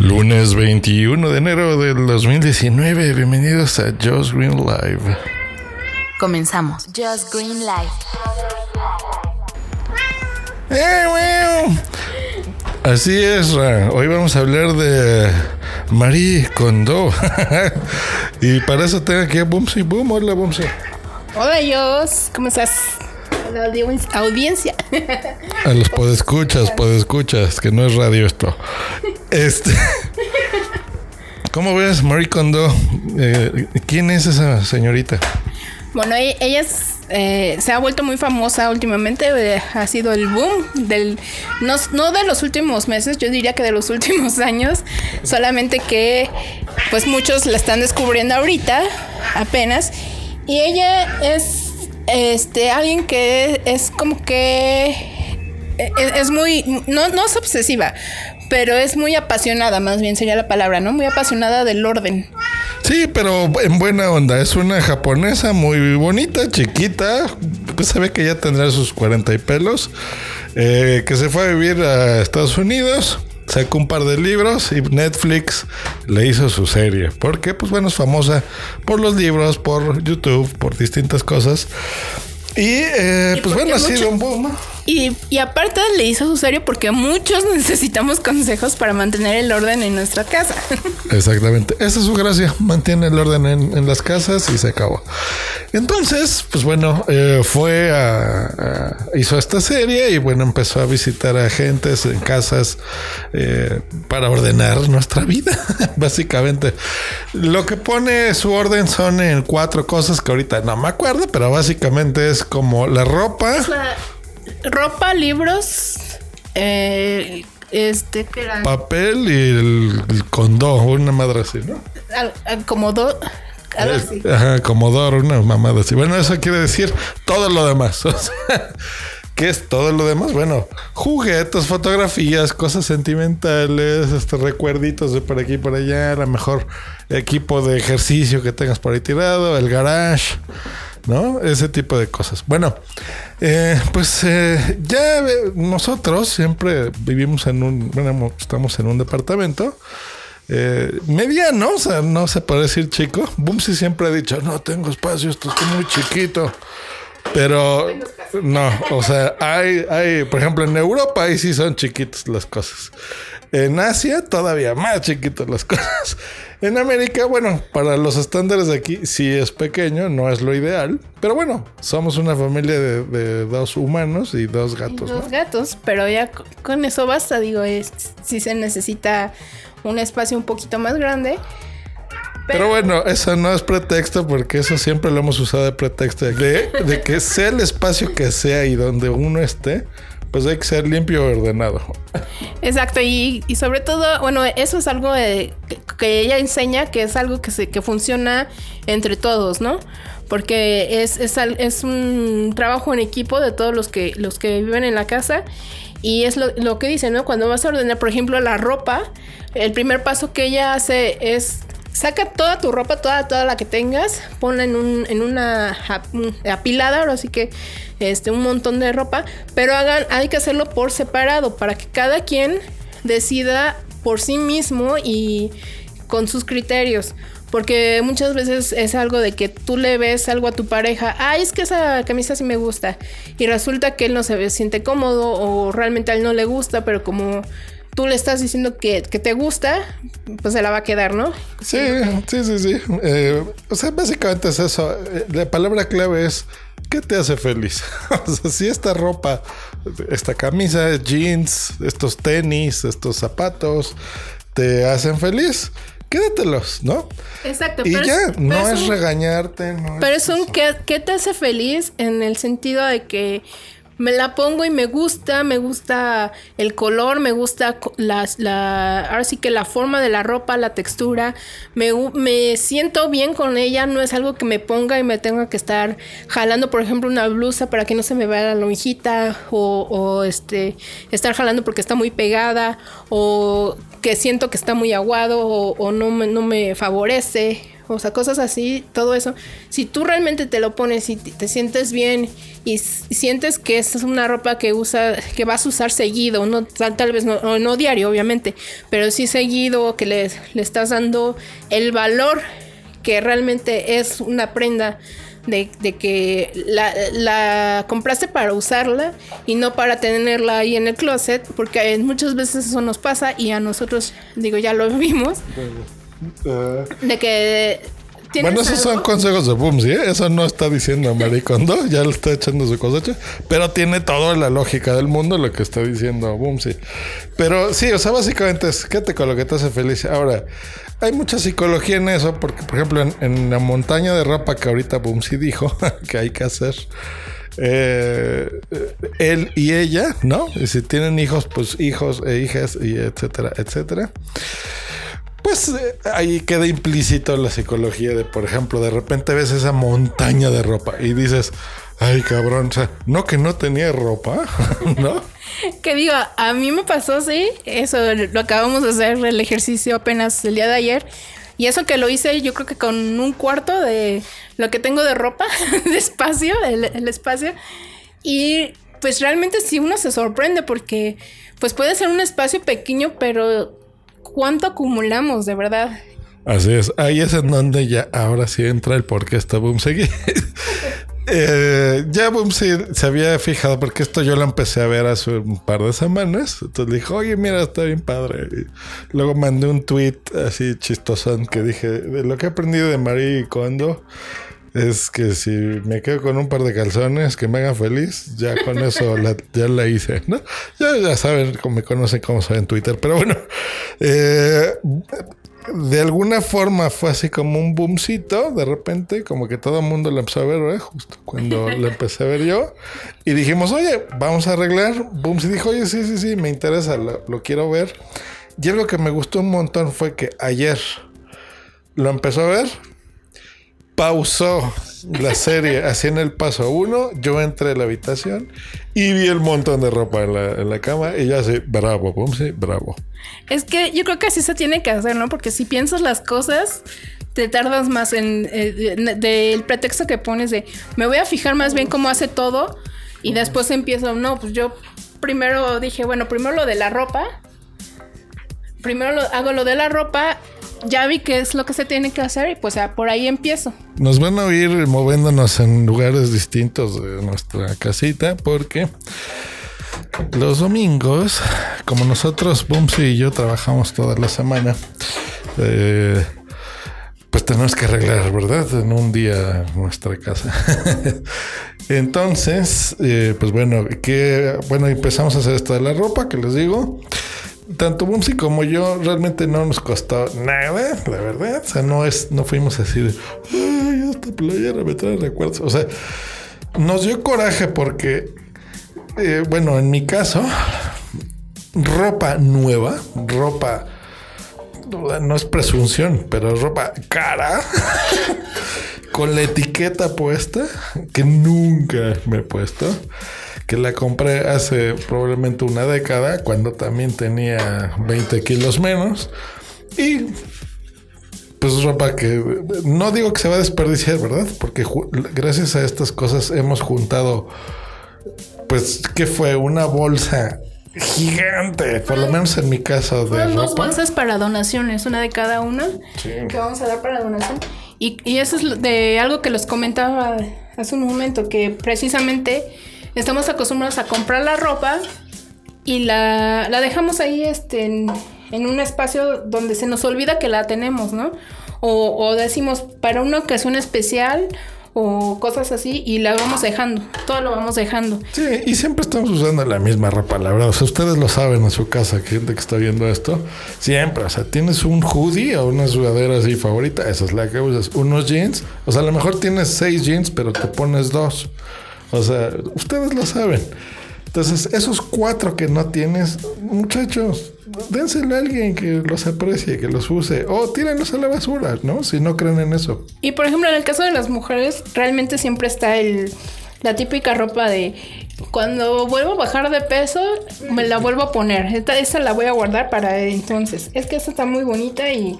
Lunes 21 de enero del 2019. Bienvenidos a Just Green Live. Comenzamos. Just Green Live. ¡Eh, bueno! Así es, hoy vamos a hablar de Marie Kondo. y para eso tengo aquí a Bumsy. Boom, hola Bumsy. Hola, Jos. ¿Cómo estás? La audi- audiencia. A los podescuchas, podescuchas, que no es radio esto. Este. ¿Cómo ves, Marie Kondo? Eh, ¿Quién es esa señorita? Bueno, e- ella es, eh, se ha vuelto muy famosa últimamente. eh, ha sido el boom del. No, no de los últimos meses, yo diría que de los últimos años. Solamente que, pues muchos la están descubriendo ahorita, apenas. Y ella es este alguien que es como que. eh, Es, es muy. No, no es obsesiva, pero es muy apasionada, más bien sería la palabra, ¿no? Muy apasionada del orden. Sí, pero en buena onda. Es una japonesa muy bonita, chiquita. que Se ve que ya tendrá sus 40 y pelos. eh, que se fue a vivir a Estados Unidos. Sacó un par de libros y Netflix le hizo su serie. Porque, pues bueno, es famosa por los libros, por YouTube, por distintas cosas. Y, eh, Y pues bueno, ha sido un boom. ¿no? Y, y aparte le hizo su serio porque muchos necesitamos consejos para mantener el orden en nuestra casa. Exactamente. Esa es su gracia. Mantiene el orden en, en las casas y se acabó. Entonces, pues bueno, eh, fue a, a- hizo esta serie y bueno, empezó a visitar a gentes en casas eh, para ordenar nuestra vida. básicamente. Lo que pone su orden son en cuatro cosas que ahorita no me acuerdo, pero básicamente es como la ropa. Ropa, libros, eh, este, Papel y el, el condó, una madre así, ¿no? al- al- como dos, algo así. Ajá, Comodoro, una mamada así. Bueno, eso quiere decir todo lo demás. O sea, ¿qué es todo lo demás? Bueno, juguetes, fotografías, cosas sentimentales, este, recuerditos de por aquí y por allá, a lo mejor equipo de ejercicio que tengas por ahí tirado, el garage, ¿no? Ese tipo de cosas. Bueno, eh, pues eh, ya eh, nosotros siempre vivimos en un, bueno, estamos en un departamento. Eh, mediano, o sea, no se puede decir chico. Bumsy siempre ha dicho, no tengo espacio, esto está muy chiquito. Pero no, o sea, hay, hay, por ejemplo, en Europa ahí sí son chiquitas las cosas. En Asia todavía más chiquitas las cosas. En América, bueno, para los estándares de aquí sí es pequeño, no es lo ideal. Pero bueno, somos una familia de, de dos humanos y dos Y gatos, ¿no? dos gatos, pero ya co- con eso basta, digo, es, si se necesita un espacio un poquito más grande. Pero bueno, eso no es pretexto porque eso siempre lo hemos usado de pretexto de, de que sea el espacio que sea y donde uno esté, pues hay que ser limpio y ordenado. Exacto, y, y sobre todo, bueno, eso es algo de- que, que ella enseña que es algo que, se, que funciona entre todos, ¿no? Porque es, es, es un trabajo en equipo de todos los que, los que viven en la casa. Y es lo, lo que dice, ¿no? Cuando vas a ordenar, por ejemplo, la ropa, el primer paso que ella hace es saca toda tu ropa, toda, toda la que tengas, ponla en, un, en una ap- un- apilada, ahora sí que este, un montón de ropa, pero hagan, hay que hacerlo por separado para que cada quien decida por sí mismo y con sus criterios. Porque muchas veces es algo de que tú le ves algo a tu pareja, ay, es que esa camisa sí me gusta. Y resulta que él no se siente cómodo o realmente a él no le gusta, pero como tú le estás diciendo que, que te gusta, pues se la va a quedar, ¿no? Sí, sí, sí, sí. Eh, o sea, básicamente es eso. Eh, La palabra clave es ¿qué te hace feliz? o sea, si esta ropa, esta camisa, jeans, estos tenis, estos zapatos te hacen feliz, quédatelos, ¿no? Exacto. Y pero ya, es- no pero es un- regañarte, no Pero es es un ¿qué, qué te hace feliz en el sentido de que me la pongo y me gusta, me gusta el color, me gusta las, la, ahora sí que la forma de la ropa, la textura, me, me siento bien con ella, no es algo que me ponga y me tenga que estar jalando, por ejemplo, una blusa para que no se me vea la lonjita o, o, este, estar jalando porque está muy pegada o que siento que está muy aguado o, o no, me, no me favorece. O sea, cosas así, todo eso. Si tú realmente te lo pones y te, te sientes bien y, sientes que es una ropa que usa, que vas a usar seguido, no tal, tal vez no, no diario, obviamente, pero sí seguido, que le, le estás dando el valor que realmente es una prenda de, de que la, la compraste para usarla y no para tenerla ahí en el closet, porque eh, muchas veces eso nos pasa y a nosotros, digo, ya lo vimos, de que... Bueno, esos son algo- consejos de Boomsy, ¿eh? Eso no está diciendo Maricondo, ya le está echando su cosecha, pero tiene toda la lógica del mundo lo que está diciendo Boomsy. Pero sí, o sea, básicamente es quédate con lo que te hace feliz. Ahora, hay mucha psicología en eso, porque, por ejemplo, en, en la montaña de ropa que ahorita Boomsy dijo que hay que hacer. eh, él y ella, ¿no? Y si tienen hijos, pues hijos e hijas, y etcétera, etcétera. Pues eh, ahí queda implícito la psicología de, por ejemplo, de repente ves esa montaña de ropa y dices, ay cabrón, o sea, no que no tenía ropa, ¿no? Que digo, a mí me pasó, sí, eso lo acabamos de hacer el ejercicio apenas el día de ayer. Y eso que lo hice yo creo que con un cuarto de lo que tengo de ropa, de espacio, el, el espacio. Y pues realmente sí uno se sorprende porque pues puede ser un espacio pequeño, pero ¿cuánto acumulamos de verdad? Así es, ahí es en donde ya ahora sí entra el por qué está Boomsy. Eh, ya Boomsy se había fijado porque esto yo lo empecé a ver hace un par de semanas. Entonces dijo, oye, mira, está bien padre. Luego mandé un tweet así chistosón que dije, de lo que he aprendido de Marie Kondo es que si me quedo con un par de calzones que me hagan feliz, ya con eso la, ya la hice, ¿no? Ya, ya saben, me conocen, cómo soy en Twitter, pero bueno, eh, de alguna forma fue así como un boomcito, de repente, como que todo el mundo lo empezó a ver, ¿eh? justo cuando lo empecé a ver yo, y dijimos, oye, vamos a arreglar. Boomsy dijo, oye, sí, sí, sí, me interesa, lo, lo quiero ver. Y algo que me gustó un montón fue que ayer lo empezó a ver, pausó la serie así en el paso uno, yo entré a la habitación y vi el montón de ropa en la, en la cama y yo así, bravo, Boomsy, bravo. Es que yo creo que así se tiene que hacer, ¿no? Porque si piensas las cosas, te tardas más en eh, de- del pretexto que pones de me voy a fijar más bien cómo hace todo y después empiezo, no, pues yo primero dije, bueno, primero lo de la ropa, primero lo, hago lo de la ropa, ya vi qué es lo que se tiene que hacer y pues por ahí empiezo. Nos van a oír moviéndonos en lugares distintos de nuestra casita porque los domingos, como nosotros, Bumsy y yo trabajamos toda la semana, eh, pues tenemos que arreglar, ¿verdad? En un día nuestra casa. Entonces, eh, pues bueno, que bueno, empezamos a hacer esto de la ropa, que les digo. Tanto Bumsy como yo realmente no nos costó nada, la verdad. O sea, no es, no fuimos así de ay, esta playera me trae recuerdos. O sea, nos dio coraje porque, eh, bueno, en mi caso, ropa nueva, ropa no es presunción, pero ropa cara con la etiqueta puesta que nunca me he puesto. Que la compré hace probablemente una década, cuando también tenía 20 kilos menos. Y pues ropa que no digo que se va a desperdiciar, ¿verdad? Porque gracias a estas cosas hemos juntado, pues, que fue una bolsa gigante, por lo menos en mi caso de dos bolsas para donaciones, una de cada una, que vamos a dar para donación. Y, y eso es de algo que les comentaba hace un momento, que precisamente estamos acostumbrados a comprar la ropa y la, la dejamos ahí este, en, en un espacio donde se nos olvida que la tenemos, ¿no? O, o decimos para una ocasión especial o cosas así y la vamos dejando, todo lo vamos dejando. Sí, y siempre estamos usando la misma ropa, la verdad. O sea, ustedes lo saben en su casa, gente que está viendo esto. Siempre, o sea, tienes un hoodie o una sudadera así favorita, esa es la que usas. Unos jeans, o sea, a lo mejor tienes seis jeans, pero te pones dos. O sea, ustedes lo saben. Entonces, esos cuatro que no tienes, muchachos, dénselo a alguien que los aprecie, que los use, o tírenlos a la basura, ¿no? Si no creen en eso. Y por ejemplo, en el caso de las mujeres, realmente siempre está el, la típica ropa de cuando vuelvo a bajar de peso, me la vuelvo a poner. Esta, esa la voy a guardar para entonces. Es que esta está muy bonita y,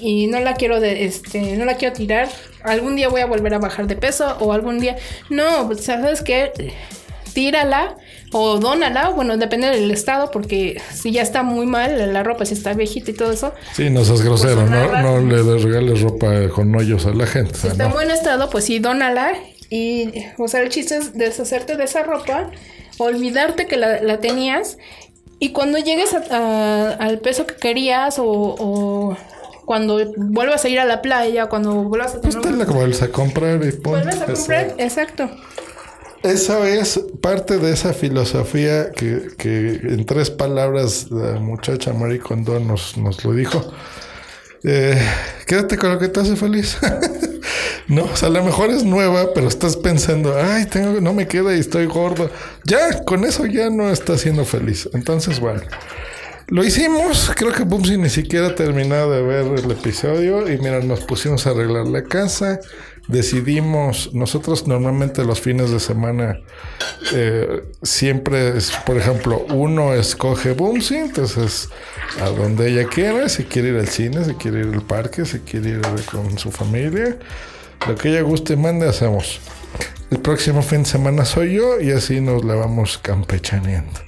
y no la quiero de, este, no la quiero tirar. Algún día voy a volver a bajar de peso o algún día. No, pues, sabes qué, tírala o dónala, bueno, depende del estado, porque si ya está muy mal la ropa, si está viejita y todo eso, Sí, no seas grosero, Pues, no, nada. no le regales ropa con hoyos a la gente. si está en no. buen estado, pues sí, dónala. Y, o sea, el chiste es deshacerte de esa ropa, olvidarte que la, la tenías. Y cuando llegues a- a- al peso que querías, o, o cuando vuelvas a ir a la playa, cuando vuelvas a Pues tener te la vuelves a comprar y pon. vuelves a comprar, exacto. Esa es parte de esa filosofía que, que en tres palabras la muchacha Marie Kondo nos, nos lo dijo. Eh, quédate con lo que te hace feliz. no, o sea, a lo mejor es nueva, pero estás pensando, ay, tengo, no me queda y estoy gordo. Ya, con eso ya no estás siendo feliz. Entonces, bueno. Lo hicimos, creo que Bumsy ni siquiera ha terminado de ver el episodio y mira, nos pusimos a arreglar la casa, decidimos, nosotros normalmente los fines de semana eh, siempre es, por ejemplo, uno escoge Bumsy, entonces a donde ella quiera, si quiere ir al cine, si quiere ir al parque, si quiere ir con su familia, lo que ella guste y mande hacemos. El próximo fin de semana soy yo y así nos la vamos campechaneando.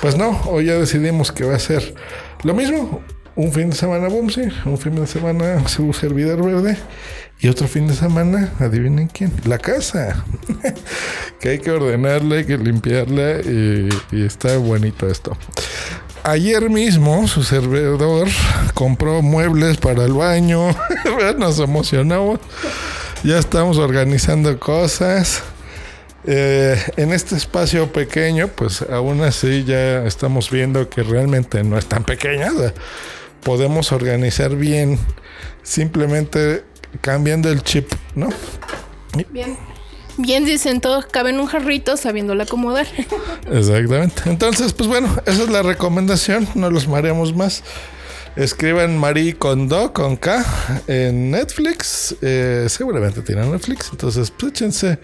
Pues no, hoy ya decidimos que va a ser lo mismo. Un fin de semana Bumsy, un fin de semana su servidor verde y otro fin de semana, adivinen quién, la casa. que hay que ordenarla, hay que limpiarla y, y está bonito esto. Ayer mismo su servidor compró muebles para el baño. Nos emocionamos. Ya estamos organizando cosas. Eh, en este espacio pequeño, pues aún así ya estamos viendo que realmente no es tan pequeña. o sea, podemos organizar bien simplemente cambiando el chip, ¿no? Bien. Bien dicen todos, cabe en un jarrito sabiéndola acomodar. Exactamente. Entonces, pues bueno, esa es la recomendación. No los mareamos más. Escriban Marie Kondo con K en Netflix. Eh, seguramente tienen Netflix. Entonces, pues échense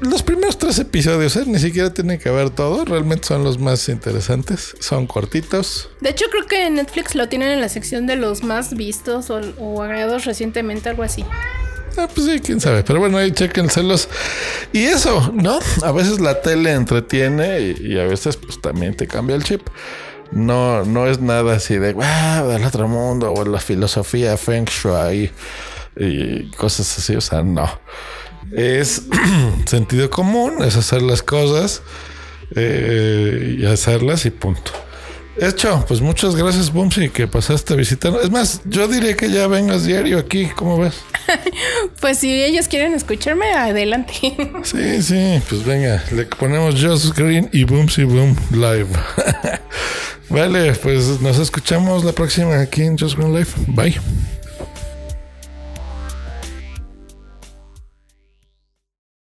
los primeros tres episodios. ¿eh? Ni siquiera tienen que ver todo. Realmente son los más interesantes. Son cortitos. De hecho, creo que Netflix lo tienen en la sección de los más vistos o, o agregados recientemente, algo así. Ah, pues sí, quién sabe. Pero bueno, ahí chequenselos. Y eso, ¿no? A veces la tele entretiene y, y a veces pues también te cambia el chip. No, no es nada así de wow, del otro mundo o la filosofía Feng Shui y cosas así. O sea, no. Es sentido común, es hacer las cosas eh, y hacerlas y punto. Hecho, pues muchas gracias, Bumsy, que pasaste a visitarnos. Es más, yo diría que ya vengas diario aquí, ¿cómo ves? Pues si ellos quieren escucharme, adelante. Sí, sí, pues venga, le ponemos Just Green y Boomsy Boom Live. vale, pues nos escuchamos la próxima aquí en Just Green Live. Bye.